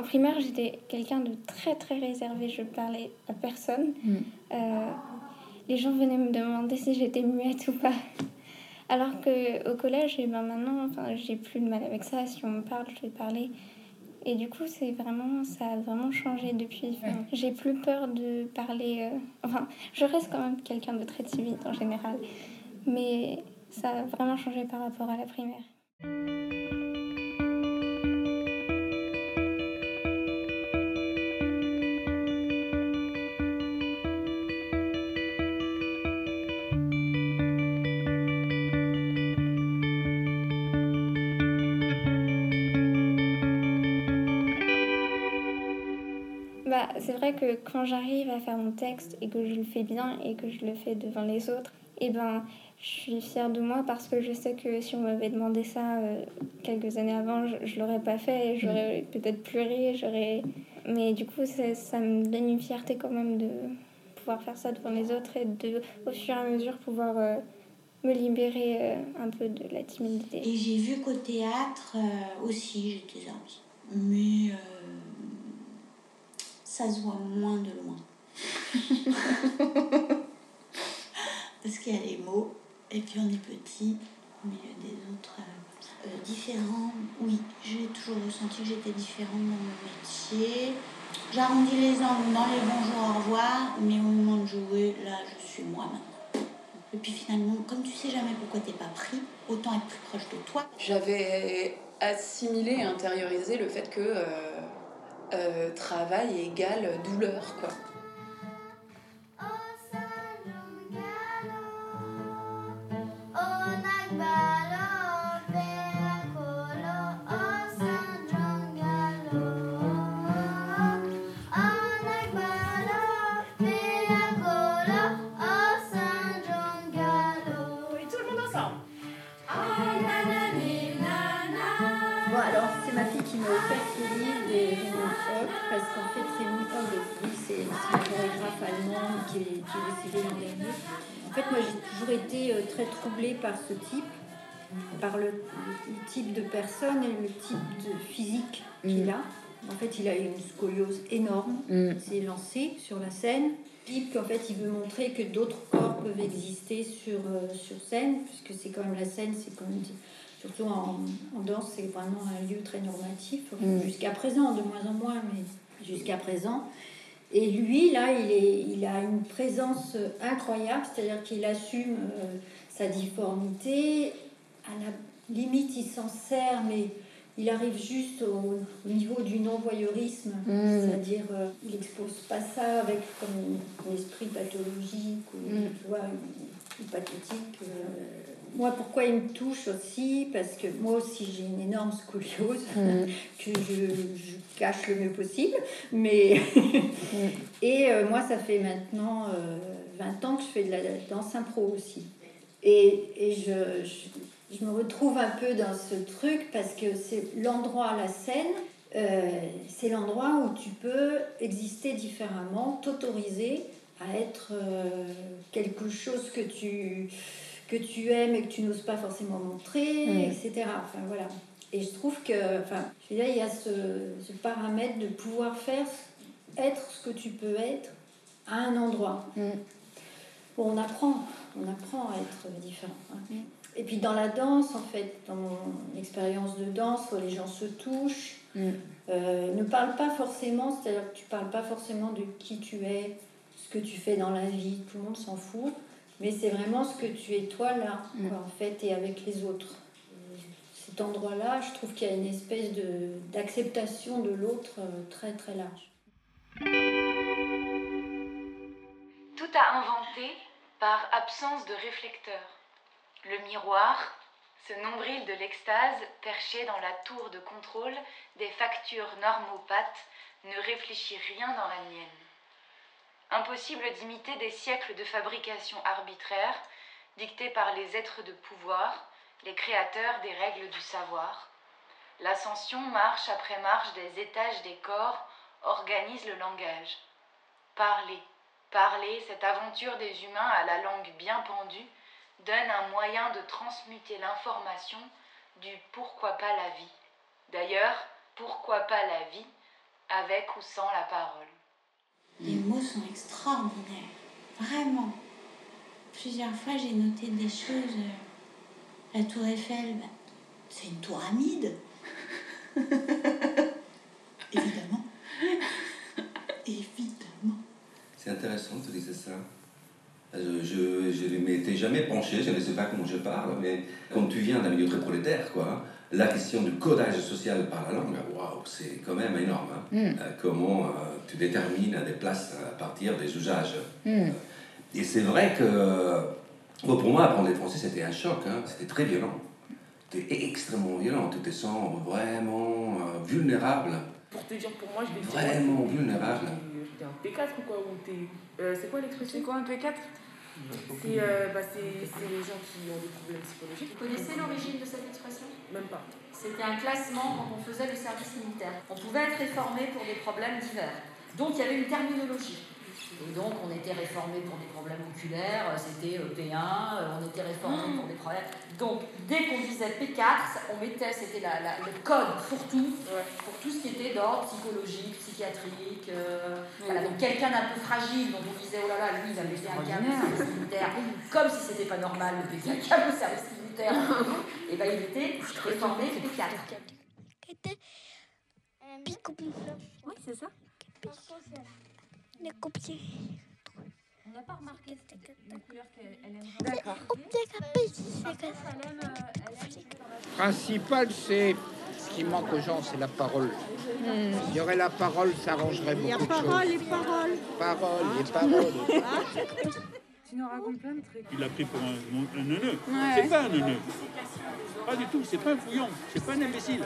en primaire, j'étais quelqu'un de très très réservé. Je parlais à personne. Mm. Euh, les gens venaient me demander si j'étais muette ou pas. Alors que au collège, et ben maintenant, enfin, j'ai plus de mal avec ça. Si on me parle, je vais parler. Et du coup, c'est vraiment, ça a vraiment changé depuis. Enfin, Ouais. J'ai plus peur de parler. euh, Enfin, je reste quand même quelqu'un de très timide en général, mais ça a vraiment changé par rapport à la primaire. C'est vrai que quand j'arrive à faire mon texte et que je le fais bien et que je le fais devant les autres, et ben, je suis fière de moi parce que je sais que si on m'avait demandé ça euh, quelques années avant, je, je l'aurais pas fait, et j'aurais peut-être pleuré, j'aurais. Mais du coup, ça, ça me donne une fierté quand même de pouvoir faire ça devant les autres et de, au fur et à mesure, pouvoir euh, me libérer euh, un peu de la timidité. Et j'ai vu qu'au théâtre aussi j'étais gentille. Mais ça se voit moins de loin. Parce qu'il y a les mots, et puis on est petit au milieu des autres. euh, euh, différents, oui, j'ai toujours ressenti que j'étais différente dans mon métier. J'arrondis les angles dans les bonjours, au revoir, mais au moment de jouer, là, je suis moi maintenant. Et puis finalement, comme tu sais jamais pourquoi t'es pas pris, autant être plus proche de toi. J'avais assimilé et intériorisé le fait que euh, travail égale douleur, quoi. Qui est, qui est décédé l'an dernier. En fait, moi j'ai toujours été euh, très troublée par ce type, par le, le type de personne et le type de physique qu'il Mhm. a. En fait, il a une scoliose énorme, Mm. s'est lancé sur la scène. Type qu'en fait, il veut montrer que d'autres corps peuvent exister sur, euh, sur scène, puisque c'est quand même la scène, c'est quand même surtout en, en danse, c'est vraiment un lieu très normatif, Mm. jusqu'à présent, de moins en moins, mais jusqu'à présent. Et lui, là, il, est, il a une présence euh, incroyable, c'est-à-dire qu'il assume euh, sa difformité, à la limite, il s'en sert, mais il arrive juste au, au niveau du non-voyeurisme, Mm. c'est-à-dire euh, il expose pas ça avec comme un esprit pathologique ou Mm. tu vois, ou- ou pathétique. euh. Moi, pourquoi il me touche aussi? Parce que moi aussi, j'ai une énorme scoliose Mm. que je, je cache le mieux possible. Mais et euh, moi, ça fait maintenant euh, 20 ans que je fais de la danse impro aussi. Et, et je, je, je me retrouve un peu dans ce truc parce que c'est l'endroit, la scène, euh, c'est l'endroit où tu peux exister différemment, t'autoriser à être euh, quelque chose que tu, que tu aimes et que tu n'oses pas forcément montrer, Mm. etc. Enfin, voilà. Et je trouve que, enfin, je veux dire, il y a ce, ce paramètre de pouvoir faire, être ce que tu peux être à un endroit. Mm. Bon, on apprend, on apprend à être différent. hein. Et puis dans la danse, en fait, dans mon expérience de danse, où les gens se touchent, Mm. euh, ne parle pas forcément, c'est-à-dire que tu parles pas forcément de qui tu es, ce que tu fais dans la vie, tout le monde s'en fout, mais c'est vraiment ce que tu es toi là, Mm. quoi, en fait, et avec les autres. Et cet endroit-là, je trouve qu'il y a une espèce de, d'acceptation de l'autre euh, très très large. Tout à inventer par absence de réflecteur. Le miroir, ce nombril de l'extase perché dans la tour de contrôle des factures normopathes, ne réfléchit rien dans la mienne. Impossible d'imiter des siècles de fabrication arbitraire, dictés par les êtres de pouvoir, les créateurs des règles du savoir. L'ascension, marche après marche des étages des corps, organise le langage. Parler, Parler, cette aventure des humains à la langue bien pendue, donne un moyen de transmuter l'information du pourquoi pas la vie. D'ailleurs, pourquoi pas la vie avec ou sans la parole. Les mots sont extraordinaires, vraiment. Plusieurs fois, j'ai noté des choses. euh, La tour Eiffel, bah, c'est une tour amide. Évidemment. Évidemment. C'est intéressant que tu dises ça. Euh, Je ne m'étais jamais penché, je ne sais pas comment je parle, mais quand tu viens d'un milieu très prolétaire, quoi, la question du codage social par la langue, waouh, c'est quand même énorme. hein. Euh, comment euh, tu détermines des places à partir des usages. Euh, Et c'est vrai que bon, pour moi, apprendre le français, c'était un choc, hein. c'était très violent. C'était extrêmement violent, tu te sens vraiment euh, vulnérable, Pour te dire, pour moi, je fait. vraiment vulnérable. J'étais un P4 ou quoi ou t'es- euh, C'est quoi l'expression C'est quoi un P4 C'est euh, bah, c'est- c'est les gens qui ont des problèmes psychologiques. Vous connaissez l'origine de cette expression? Même pas. C'était un classement quand on faisait le service militaire. On pouvait être réformé pour des problèmes divers. Donc il y avait une terminologie. Et donc on était réformé pour des problèmes oculaires, euh, c'était euh, P1, euh, on était réformé pour des problèmes. Donc dès qu'on disait P4, ça- on mettait, c'était la- la- le code pour tout, pour tout ce qui était d'ordre psychologique, psychiatrique. euh, voilà, donc quelqu'un d'un peu fragile, dont on disait oh là là, lui il a pété un câble au service militaire, comme si c'était pas normal de péter un câble au service militaire. Et ben il était réformé P4. Oui, c'est ça. On n'a pas remarqué la couleur qu'elle aime. D'accord. principal, c'est ce qui manque aux gens, c'est la parole. Il y aurait la parole, ça arrangerait beaucoup de choses. les paroles. Parole, les paroles. Tu nous racontes plein de trucs. Il l'a pris pour un, un neuneu. Ouais. C'est pas un neuneu. Pas du tout, c'est pas un fouillon, c'est pas un imbécile.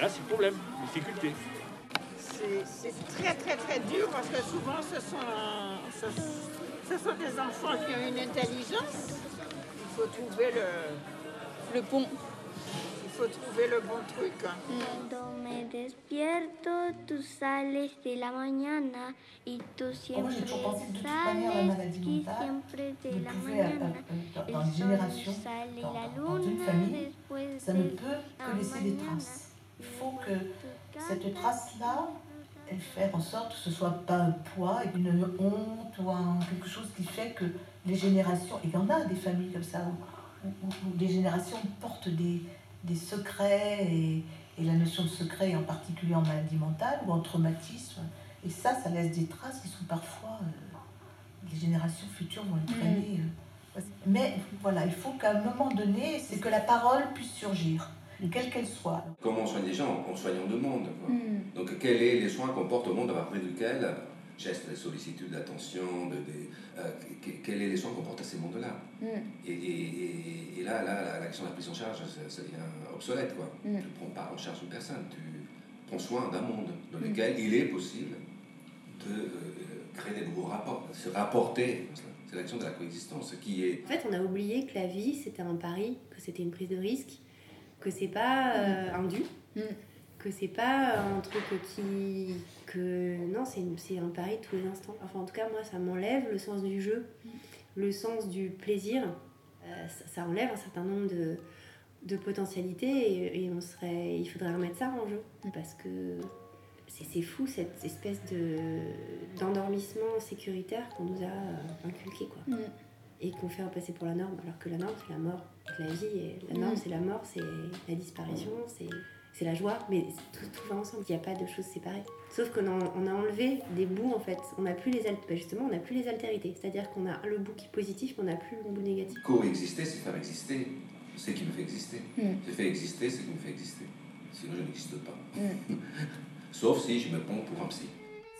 Là, c'est le problème, difficulté. C'est très très très dur parce que souvent ce sont, ce, ce sont des enfants qui ont une intelligence. Il faut trouver le, Le pont. il faut trouver le bon truc. hein. Cuando me despierto, tú sales de la mañana y tú j'ai siempre toujours pensé que de toute manière, la sales siempre de la mañana. euh, El dans les sol générations, dans, la dans une luna famille, después ça ne de peut que la laisser des mañana. traces. Il faut que cette trace-là, fait en sorte que ce soit pas un poids, une honte ou un- quelque chose qui fait que les générations, et il y en a des familles comme ça, où, où- où des générations portent des, des secrets, et, et la notion de secret, en particulier en maladie mentale ou en traumatisme, et ça, ça laisse des traces qui sont parfois, euh, les générations futures vont le traîner. euh. Mais voilà, il faut qu'à un moment donné, c'est que la parole puisse surgir, quelle qu'elle soit. Comment on soigne les gens En soignant le monde. quoi. Donc, quels sont les soins qu'on porte au monde à partir duquel euh, gestes de sollicitude, d'attention, de, des, euh, que- quels sont les soins qu'on porte à ces mondes-là et, et- et- et là, là, la, la question de la prise en charge, ça, ça devient obsolète. Quoi. Tu ne prends pas en charge une personne, tu prends soin d'un monde dans lequel il est possible de euh, créer des nouveaux rapports, de se rapporter. C'est l'action de la coexistence qui est En fait, on a oublié que la vie, c'était un pari, que c'était une prise de risque, que c'est pas euh, un dû, que c'est pas un truc qui. que non, c'est un pari tous les instants. Enfin, en tout cas, moi, ça m'enlève le sens du jeu, le sens du plaisir. Euh, ça, ça enlève un certain nombre de, de potentialités et, et on serait, il faudrait remettre ça en jeu. Parce que c'est fou cette espèce de d'endormissement sécuritaire qu'on nous a euh, inculqué quoi et qu'on fait passer pour la norme alors que la norme c'est la mort c'est la vie et la norme Mm. c'est la mort c'est la disparition c'est c'est la joie mais tout, tout va ensemble il n'y a pas de choses séparées sauf qu'on a, on a enlevé des bouts en fait on n'a plus les bah, justement on n'a plus les altérités c'est à dire qu'on a le bout qui est positif mais on n'a plus le bout négatif coexister, c'est faire exister ce qui me fait exister. Mm. Je fais exister ce qui me fait exister. Sinon, je n'existe pas. Sauf si je me prends pour un psy.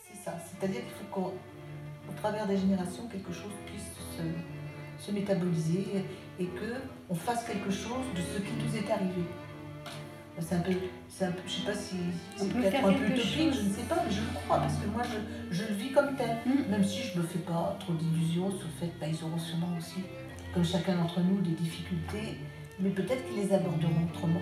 C'est ça. C'est-à-dire qu'il faut qu'au au travers des générations, quelque chose puisse se, se métaboliser et que on fasse quelque chose de ce qui nous est arrivé. C'est un peu, c'est un peu, je sais pas si c'est peut peut-être un peu utopique, je ne sais pas, mais je le crois parce que moi je, je le vis comme tel. Même si je me fais pas trop d'illusions sur le fait qu'ils auront sûrement aussi, comme chacun d'entre nous, des difficultés, mais peut-être qu'ils les aborderont autrement.